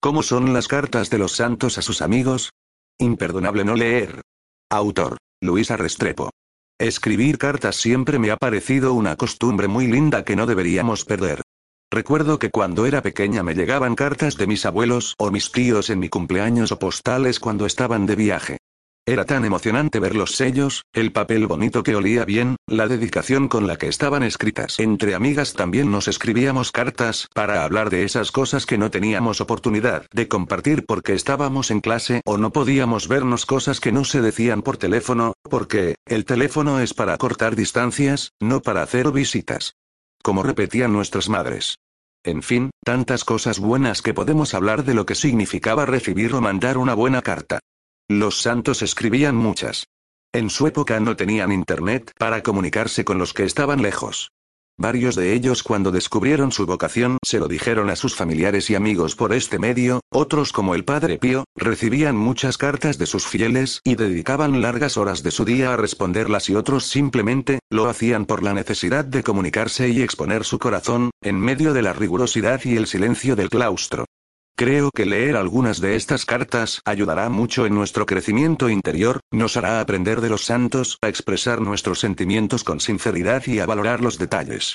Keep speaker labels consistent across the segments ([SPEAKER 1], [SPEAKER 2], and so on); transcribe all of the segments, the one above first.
[SPEAKER 1] ¿Cómo son las cartas de los santos a sus amigos? Imperdonable no leer. Autor. Luisa Restrepo. Escribir cartas siempre me ha parecido una costumbre muy linda que no deberíamos perder. Recuerdo que cuando era pequeña me llegaban cartas de mis abuelos o mis tíos en mi cumpleaños o postales cuando estaban de viaje. Era tan emocionante ver los sellos, el papel bonito que olía bien, la dedicación con la que estaban escritas. Entre amigas también nos escribíamos cartas para hablar de esas cosas que no teníamos oportunidad de compartir porque estábamos en clase o no podíamos vernos cosas que no se decían por teléfono, porque, el teléfono es para cortar distancias, no para hacer visitas. Como repetían nuestras madres. En fin, tantas cosas buenas que podemos hablar de lo que significaba recibir o mandar una buena carta. Los santos escribían muchas. En su época no tenían internet para comunicarse con los que estaban lejos. Varios de ellos cuando descubrieron su vocación se lo dijeron a sus familiares y amigos por este medio, otros como el Padre Pío, recibían muchas cartas de sus fieles y dedicaban largas horas de su día a responderlas y otros simplemente, lo hacían por la necesidad de comunicarse y exponer su corazón, en medio de la rigurosidad y el silencio del claustro. Creo que leer algunas de estas cartas ayudará mucho en nuestro crecimiento interior, nos hará aprender de los santos, a expresar nuestros sentimientos con sinceridad y a valorar los detalles.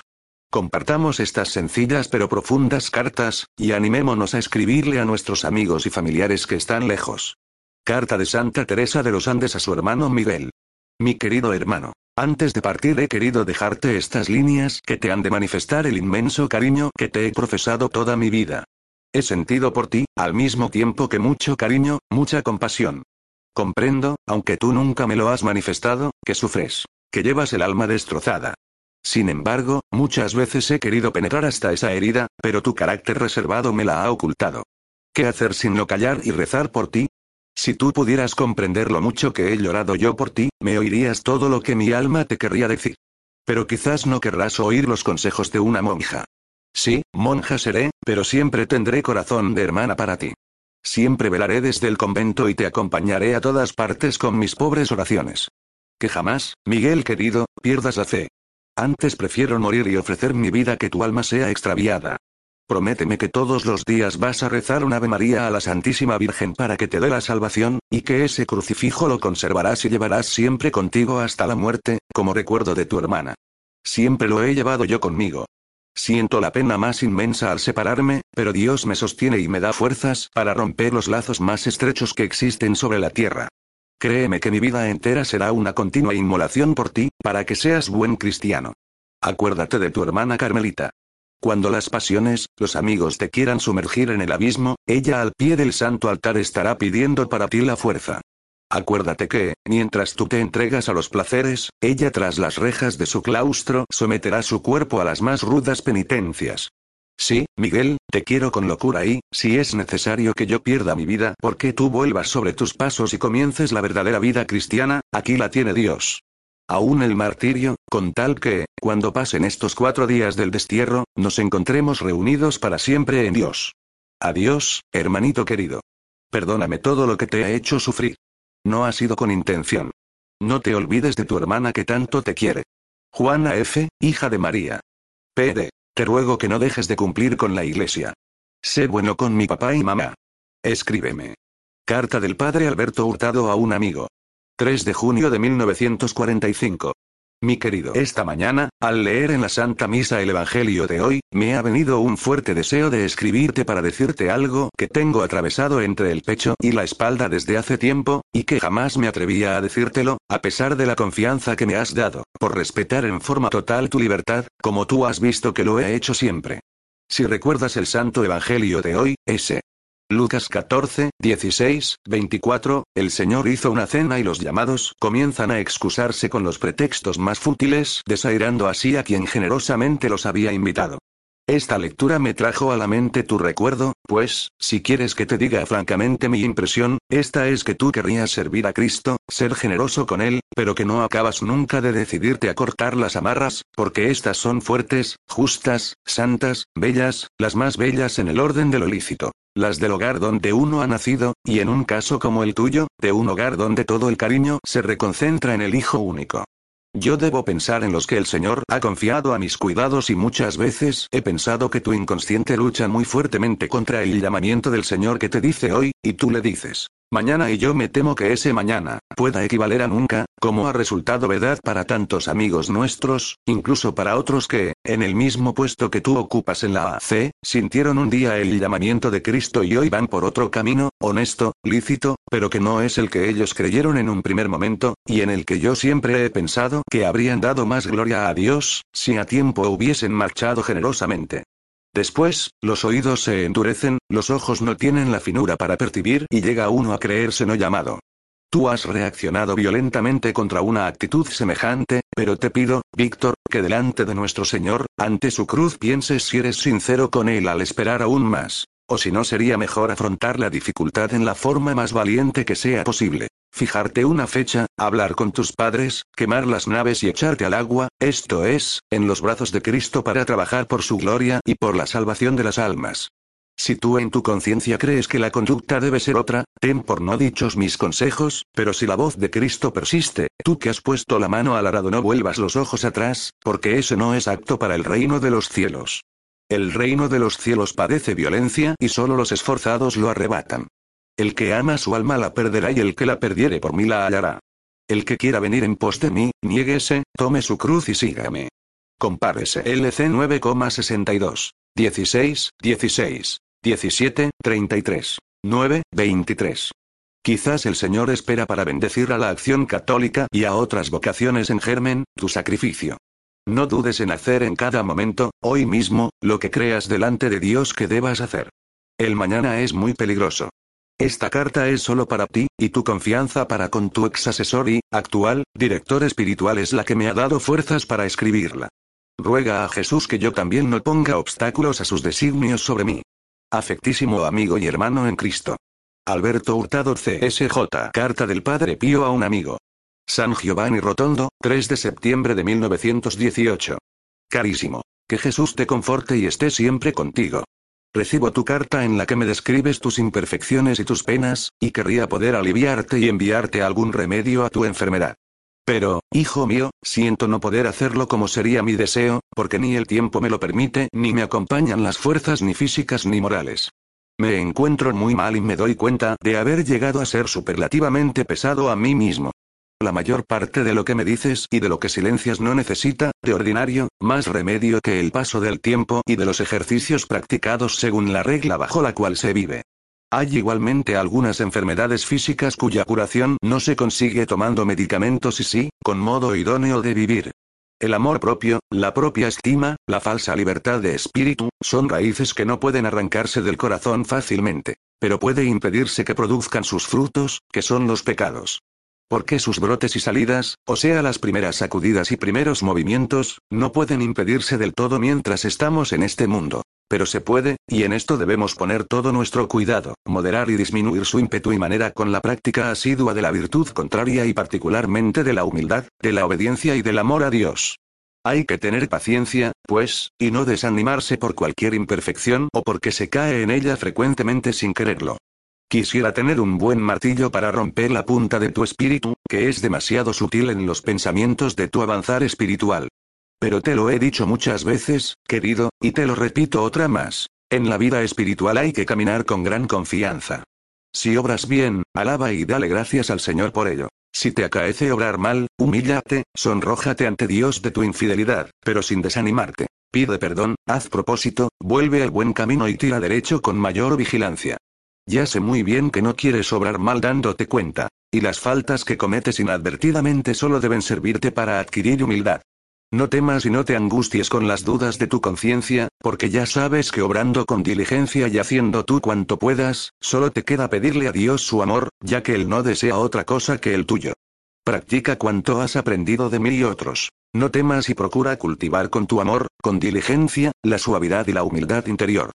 [SPEAKER 1] Compartamos estas sencillas pero profundas cartas, y animémonos a escribirle a nuestros amigos y familiares que están lejos. Carta de Santa Teresa de los Andes a su hermano Miguel. Mi querido hermano, antes de partir he querido dejarte estas líneas que te han de manifestar el inmenso cariño que te he profesado toda mi vida. He sentido por ti, al mismo tiempo que mucho cariño, mucha compasión. Comprendo, aunque tú nunca me lo has manifestado, que sufres, que llevas el alma destrozada. Sin embargo, muchas veces he querido penetrar hasta esa herida, pero tu carácter reservado me la ha ocultado. ¿Qué hacer sin no callar y rezar por ti? Si tú pudieras comprender lo mucho que he llorado yo por ti, me oirías todo lo que mi alma te querría decir. Pero quizás no querrás oír los consejos de una monja. Sí, monja seré, pero siempre tendré corazón de hermana para ti. Siempre velaré desde el convento y te acompañaré a todas partes con mis pobres oraciones. Que jamás, Miguel querido, pierdas la fe. Antes prefiero morir y ofrecer mi vida que tu alma sea extraviada. Prométeme que todos los días vas a rezar un Ave María a la Santísima Virgen para que te dé la salvación, y que ese crucifijo lo conservarás y llevarás siempre contigo hasta la muerte, como recuerdo de tu hermana. Siempre lo he llevado yo conmigo. Siento la pena más inmensa al separarme, pero Dios me sostiene y me da fuerzas para romper los lazos más estrechos que existen sobre la tierra. Créeme que mi vida entera será una continua inmolación por ti, para que seas buen cristiano. Acuérdate de tu hermana Carmelita. Cuando las pasiones, los amigos te quieran sumergir en el abismo, ella al pie del santo altar estará pidiendo para ti la fuerza. Acuérdate que, mientras tú te entregas a los placeres, ella tras las rejas de su claustro someterá su cuerpo a las más rudas penitencias. Sí, Miguel, te quiero con locura y, si es necesario que yo pierda mi vida porque tú vuelvas sobre tus pasos y comiences la verdadera vida cristiana, aquí la tiene Dios. Aún el martirio, con tal que, cuando pasen estos cuatro días del destierro, nos encontremos reunidos para siempre en Dios. Adiós, hermanito querido. Perdóname todo lo que te ha hecho sufrir. No ha sido con intención. No te olvides de tu hermana que tanto te quiere. Juana F., hija de María. P.D. Te ruego que no dejes de cumplir con la iglesia. Sé bueno con mi papá y mamá. Escríbeme. Carta del padre Alberto Hurtado a un amigo. 3 de junio de 1945. Mi querido, esta mañana, al leer en la Santa Misa el Evangelio de hoy, me ha venido un fuerte deseo de escribirte para decirte algo que tengo atravesado entre el pecho y la espalda desde hace tiempo, y que jamás me atrevía a decírtelo, a pesar de la confianza que me has dado, por respetar en forma total tu libertad, como tú has visto que lo he hecho siempre. Si recuerdas el Santo Evangelio de hoy, ese Lucas 14, 16, 24, el Señor hizo una cena y los llamados comienzan a excusarse con los pretextos más fútiles, desairando así a quien generosamente los había invitado. Esta lectura me trajo a la mente tu recuerdo, pues, si quieres que te diga francamente mi impresión, esta es que tú querrías servir a Cristo, ser generoso con Él, pero que no acabas nunca de decidirte a cortar las amarras, porque estas son fuertes, justas, santas, bellas, las más bellas en el orden de lo lícito. Las del hogar donde uno ha nacido, y en un caso como el tuyo, de un hogar donde todo el cariño se reconcentra en el hijo único. Yo debo pensar en los que el Señor ha confiado a mis cuidados y muchas veces he pensado que tu inconsciente lucha muy fuertemente contra el llamamiento del Señor que te dice hoy, y tú le dices, Mañana y yo me temo que ese mañana, pueda equivaler a nunca, como ha resultado verdad para tantos amigos nuestros, incluso para otros que, en el mismo puesto que tú ocupas en la AC, sintieron un día el llamamiento de Cristo y hoy van por otro camino, honesto, lícito, pero que no es el que ellos creyeron en un primer momento, y en el que yo siempre he pensado que habrían dado más gloria a Dios, si a tiempo hubiesen marchado generosamente. Después, los oídos se endurecen, los ojos no tienen la finura para percibir y llega uno a creerse no llamado. Tú has reaccionado violentamente contra una actitud semejante, pero te pido, Víctor, que delante de nuestro Señor, ante su cruz pienses si eres sincero con Él al esperar aún más. O si no sería mejor afrontar la dificultad en la forma más valiente que sea posible. Fijarte una fecha, hablar con tus padres, quemar las naves y echarte al agua, esto es, en los brazos de Cristo para trabajar por su gloria y por la salvación de las almas. Si tú en tu conciencia crees que la conducta debe ser otra, ten por no dichos mis consejos, pero si la voz de Cristo persiste, tú que has puesto la mano al arado no vuelvas los ojos atrás, porque ese no es apto para el reino de los cielos. El reino de los cielos padece violencia y solo los esforzados lo arrebatan. El que ama su alma la perderá y el que la perdiere por mí la hallará. El que quiera venir en pos de mí, niéguese, tome su cruz y sígame. Compárese LC 9,62. 16, 16. 17, 33. 9, 23. Quizás el Señor espera para bendecir a la acción católica y a otras vocaciones en germen, tu sacrificio. No dudes en hacer en cada momento, hoy mismo, lo que creas delante de Dios que debas hacer. El mañana es muy peligroso. Esta carta es solo para ti, y tu confianza para con tu ex asesor y, actual, director espiritual es la que me ha dado fuerzas para escribirla. Ruega a Jesús que yo también no ponga obstáculos a sus designios sobre mí. Afectísimo amigo y hermano en Cristo. Alberto Hurtado CSJ. Carta del Padre Pío a un amigo. San Giovanni Rotondo, 3 de septiembre de 1918. Carísimo. Que Jesús te conforte y esté siempre contigo. Recibo tu carta en la que me describes tus imperfecciones y tus penas, y querría poder aliviarte y enviarte algún remedio a tu enfermedad. Pero, hijo mío, siento no poder hacerlo como sería mi deseo, porque ni el tiempo me lo permite, ni me acompañan las fuerzas ni físicas ni morales. Me encuentro muy mal y me doy cuenta de haber llegado a ser superlativamente pesado a mí mismo. La mayor parte de lo que me dices y de lo que silencias no necesita, de ordinario, más remedio que el paso del tiempo y de los ejercicios practicados según la regla bajo la cual se vive. Hay igualmente algunas enfermedades físicas cuya curación no se consigue tomando medicamentos y sí, con modo idóneo de vivir. El amor propio, la propia estima, la falsa libertad de espíritu, son raíces que no pueden arrancarse del corazón fácilmente, pero puede impedirse que produzcan sus frutos, que son los pecados. Porque sus brotes y salidas, o sea las primeras sacudidas y primeros movimientos, no pueden impedirse del todo mientras estamos en este mundo. Pero se puede, y en esto debemos poner todo nuestro cuidado, moderar y disminuir su ímpetu y manera con la práctica asidua de la virtud contraria y particularmente de la humildad, de la obediencia y del amor a Dios. Hay que tener paciencia, pues, y no desanimarse por cualquier imperfección o porque se cae en ella frecuentemente sin quererlo. Quisiera tener un buen martillo para romper la punta de tu espíritu, que es demasiado sutil en los pensamientos de tu avanzar espiritual. Pero te lo he dicho muchas veces, querido, y te lo repito otra más. En la vida espiritual hay que caminar con gran confianza. Si obras bien, alaba y dale gracias al Señor por ello. Si te acaece obrar mal, humíllate, sonrójate ante Dios de tu infidelidad, pero sin desanimarte. Pide perdón, haz propósito, vuelve al buen camino y tira derecho con mayor vigilancia. Ya sé muy bien que no quieres obrar mal dándote cuenta, y las faltas que cometes inadvertidamente solo deben servirte para adquirir humildad. No temas y no te angusties con las dudas de tu conciencia, porque ya sabes que obrando con diligencia y haciendo tú cuanto puedas, solo te queda pedirle a Dios su amor, ya que Él no desea otra cosa que el tuyo. Practica cuanto has aprendido de mí y otros. No temas y procura cultivar con tu amor, con diligencia, la suavidad y la humildad interior.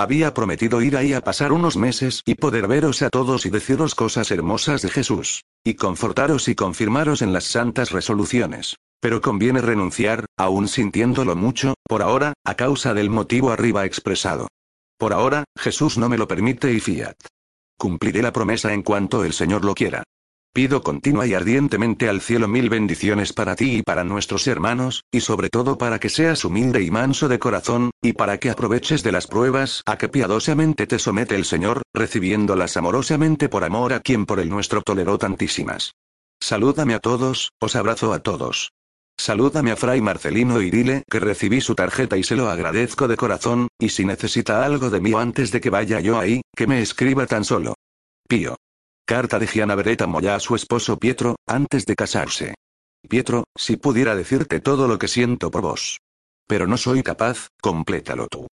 [SPEAKER 1] Había prometido ir ahí a pasar unos meses y poder veros a todos y deciros cosas hermosas de Jesús. Y confortaros y confirmaros en las santas resoluciones. Pero conviene renunciar, aún sintiéndolo mucho, por ahora, a causa del motivo arriba expresado. Por ahora, Jesús no me lo permite y fiat. Cumpliré la promesa en cuanto el Señor lo quiera. Pido continua y ardientemente al cielo mil bendiciones para ti y para nuestros hermanos, y sobre todo para que seas humilde y manso de corazón, y para que aproveches de las pruebas a que piadosamente te somete el Señor, recibiéndolas amorosamente por amor a quien por el nuestro toleró tantísimas. Salúdame a todos, os abrazo a todos. Salúdame a Fray Marcelino y dile que recibí su tarjeta y se lo agradezco de corazón, y si necesita algo de mí antes de que vaya yo ahí, que me escriba tan solo. Pío. Carta de Gianna Beretta Moya a su esposo Pietro, antes de casarse. Pietro, si pudiera decirte todo lo que siento por vos. Pero no soy capaz, complétalo tú.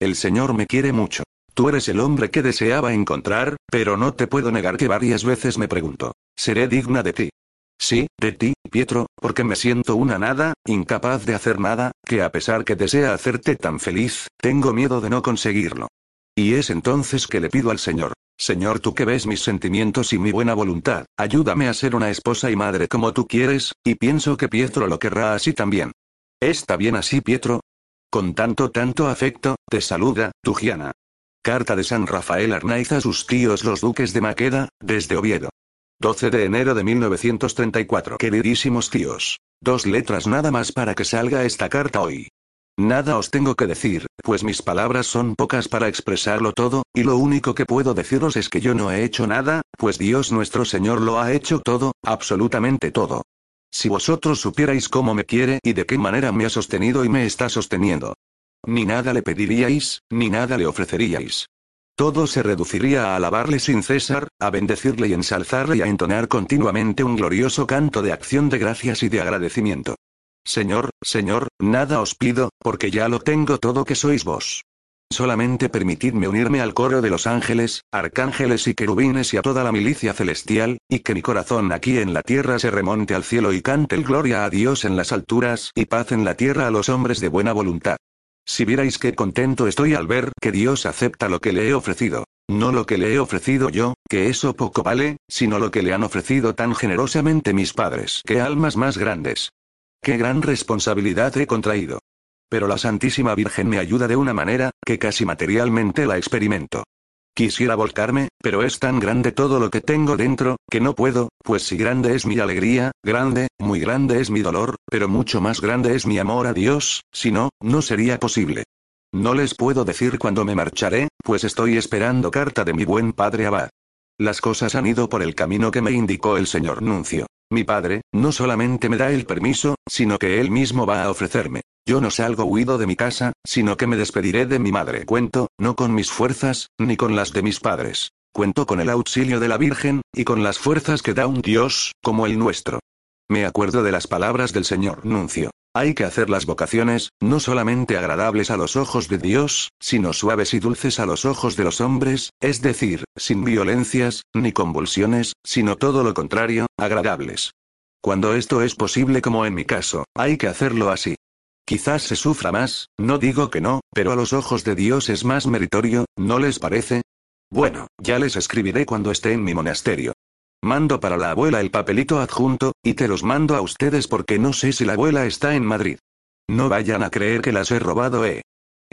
[SPEAKER 1] El Señor me quiere mucho. Tú eres el hombre que deseaba encontrar, pero no te puedo negar que varias veces me pregunto, ¿seré digna de ti? Sí, de ti, Pietro, porque me siento una nada, incapaz de hacer nada, que a pesar que desea hacerte tan feliz, tengo miedo de no conseguirlo. Y es entonces que le pido al Señor, Señor, tú que ves mis sentimientos y mi buena voluntad, ayúdame a ser una esposa y madre como tú quieres, y pienso que Pietro lo querrá así también. ¿Está bien así, Pietro? Con tanto, tanto afecto, te saluda, tu Giana. Carta de San Rafael Arnaiz a sus tíos los duques de Maqueda, desde Oviedo. 12 de enero de 1934. Queridísimos tíos. Dos letras nada más para que salga esta carta hoy. Nada os tengo que decir, pues mis palabras son pocas para expresarlo todo, y lo único que puedo deciros es que yo no he hecho nada, pues Dios nuestro Señor lo ha hecho todo, absolutamente todo. Si vosotros supierais cómo me quiere y de qué manera me ha sostenido y me está sosteniendo. Ni nada le pediríais, ni nada le ofreceríais. Todo se reduciría a alabarle sin cesar, a bendecirle y ensalzarle y a entonar continuamente un glorioso canto de acción de gracias y de agradecimiento. Señor, Señor, nada os pido, porque ya lo tengo todo que sois vos. Solamente permitidme unirme al coro de los ángeles, arcángeles y querubines y a toda la milicia celestial, y que mi corazón aquí en la tierra se remonte al cielo y cante el gloria a Dios en las alturas y paz en la tierra a los hombres de buena voluntad. Si vierais qué contento estoy al ver que Dios acepta lo que le he ofrecido. No lo que le he ofrecido yo, que eso poco vale, sino lo que le han ofrecido tan generosamente mis padres. ¡Qué almas más grandes! Qué gran responsabilidad he contraído. Pero la Santísima Virgen me ayuda de una manera, que casi materialmente la experimento. Quisiera volcarme, pero es tan grande todo lo que tengo dentro, que no puedo, pues si grande es mi alegría, grande, muy grande es mi dolor, pero mucho más grande es mi amor a Dios, si no, no sería posible. No les puedo decir cuándo me marcharé, pues estoy esperando carta de mi buen padre Abad. Las cosas han ido por el camino que me indicó el señor Nuncio. Mi padre, no solamente me da el permiso, sino que él mismo va a ofrecerme. Yo no salgo huido de mi casa, sino que me despediré de mi madre. Cuento, no con mis fuerzas, ni con las de mis padres. Cuento con el auxilio de la Virgen, y con las fuerzas que da un Dios, como el nuestro. Me acuerdo de las palabras del señor Nuncio. Hay que hacer las vocaciones, no solamente agradables a los ojos de Dios, sino suaves y dulces a los ojos de los hombres, es decir, sin violencias, ni convulsiones, sino todo lo contrario, agradables. Cuando esto es posible como en mi caso, hay que hacerlo así. Quizás se sufra más, no digo que no, pero a los ojos de Dios es más meritorio, ¿no les parece? Bueno, ya les escribiré cuando esté en mi monasterio. Mando para la abuela el papelito adjunto, y te los mando a ustedes porque no sé si la abuela está en Madrid. No vayan a creer que las he robado, eh.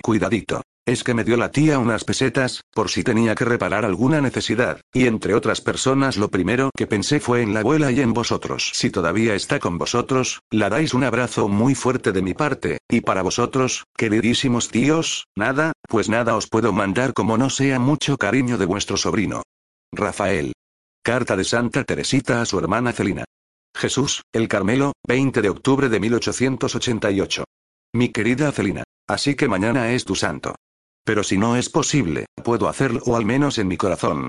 [SPEAKER 1] Cuidadito. Es que me dio la tía unas pesetas, por si tenía que reparar alguna necesidad, y entre otras personas lo primero que pensé fue en la abuela y en vosotros. Si todavía está con vosotros, la dais un abrazo muy fuerte de mi parte, y para vosotros, queridísimos tíos, nada, pues nada os puedo mandar como no sea mucho cariño de vuestro sobrino. Rafael. Carta de Santa Teresita a su hermana Celina. Jesús, el Carmelo, 20 de octubre de 1888. Mi querida Celina. Así que mañana es tu santo. Pero si no es posible, puedo hacerlo o al menos en mi corazón.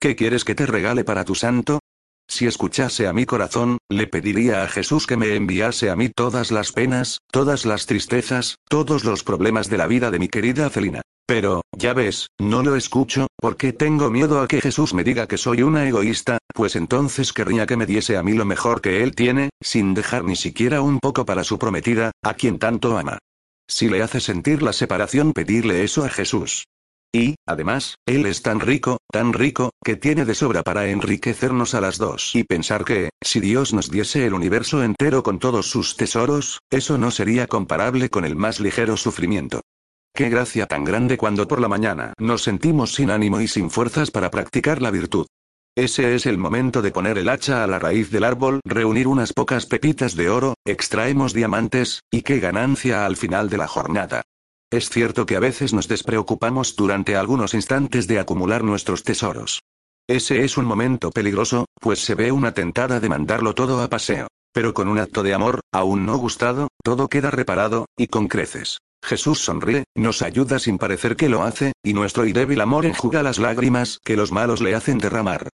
[SPEAKER 1] ¿Qué quieres que te regale para tu santo? Si escuchase a mi corazón, le pediría a Jesús que me enviase a mí todas las penas, todas las tristezas, todos los problemas de la vida de mi querida Celina. Pero, ya ves, no lo escucho, porque tengo miedo a que Jesús me diga que soy una egoísta, pues entonces querría que me diese a mí lo mejor que él tiene, sin dejar ni siquiera un poco para su prometida, a quien tanto ama. Si le hace sentir la separación, pedirle eso a Jesús. Y, además, Él es tan rico, tan rico, que tiene de sobra para enriquecernos a las dos. Y pensar que, si Dios nos diese el universo entero con todos sus tesoros, eso no sería comparable con el más ligero sufrimiento. Qué gracia tan grande cuando por la mañana nos sentimos sin ánimo y sin fuerzas para practicar la virtud. Ese es el momento de poner el hacha a la raíz del árbol, reunir unas pocas pepitas de oro, extraemos diamantes, y qué ganancia al final de la jornada. Es cierto que a veces nos despreocupamos durante algunos instantes de acumular nuestros tesoros. Ese es un momento peligroso, pues se ve una tentada de mandarlo todo a paseo. Pero con un acto de amor, aún no gustado, todo queda reparado, y con creces. Jesús sonríe, nos ayuda sin parecer que lo hace, y nuestro y débil amor enjuga las lágrimas que los malos le hacen derramar.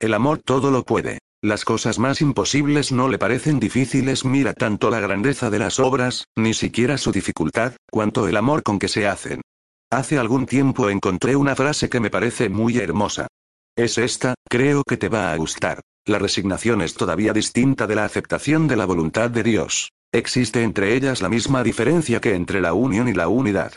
[SPEAKER 1] El amor todo lo puede. Las cosas más imposibles no le parecen difíciles, mira tanto la grandeza de las obras, ni siquiera su dificultad, cuanto el amor con que se hacen. Hace algún tiempo encontré una frase que me parece muy hermosa. Es esta, creo que te va a gustar. La resignación es todavía distinta de la aceptación de la voluntad de Dios. Existe entre ellas la misma diferencia que entre la unión y la unidad.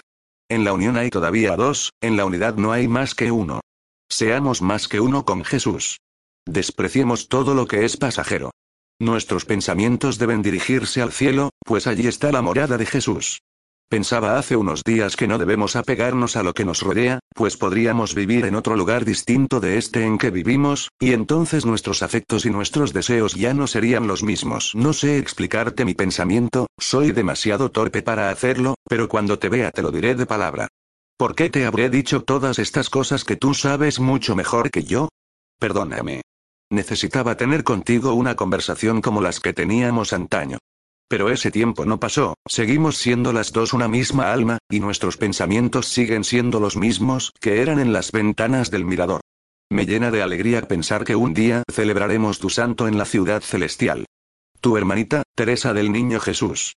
[SPEAKER 1] En la unión hay todavía dos, en la unidad no hay más que uno. Seamos más que uno con Jesús. Despreciemos todo lo que es pasajero. Nuestros pensamientos deben dirigirse al cielo, pues allí está la morada de Jesús. Pensaba hace unos días que no debemos apegarnos a lo que nos rodea, pues podríamos vivir en otro lugar distinto de este en que vivimos, y entonces nuestros afectos y nuestros deseos ya no serían los mismos. No sé explicarte mi pensamiento, soy demasiado torpe para hacerlo, pero cuando te vea te lo diré de palabra. ¿Por qué te habré dicho todas estas cosas que tú sabes mucho mejor que yo? Perdóname. Necesitaba tener contigo una conversación como las que teníamos antaño. Pero ese tiempo no pasó, seguimos siendo las dos una misma alma, y nuestros pensamientos siguen siendo los mismos que eran en las ventanas del mirador. Me llena de alegría pensar que un día celebraremos tu santo en la ciudad celestial. Tu hermanita, Teresa del Niño Jesús.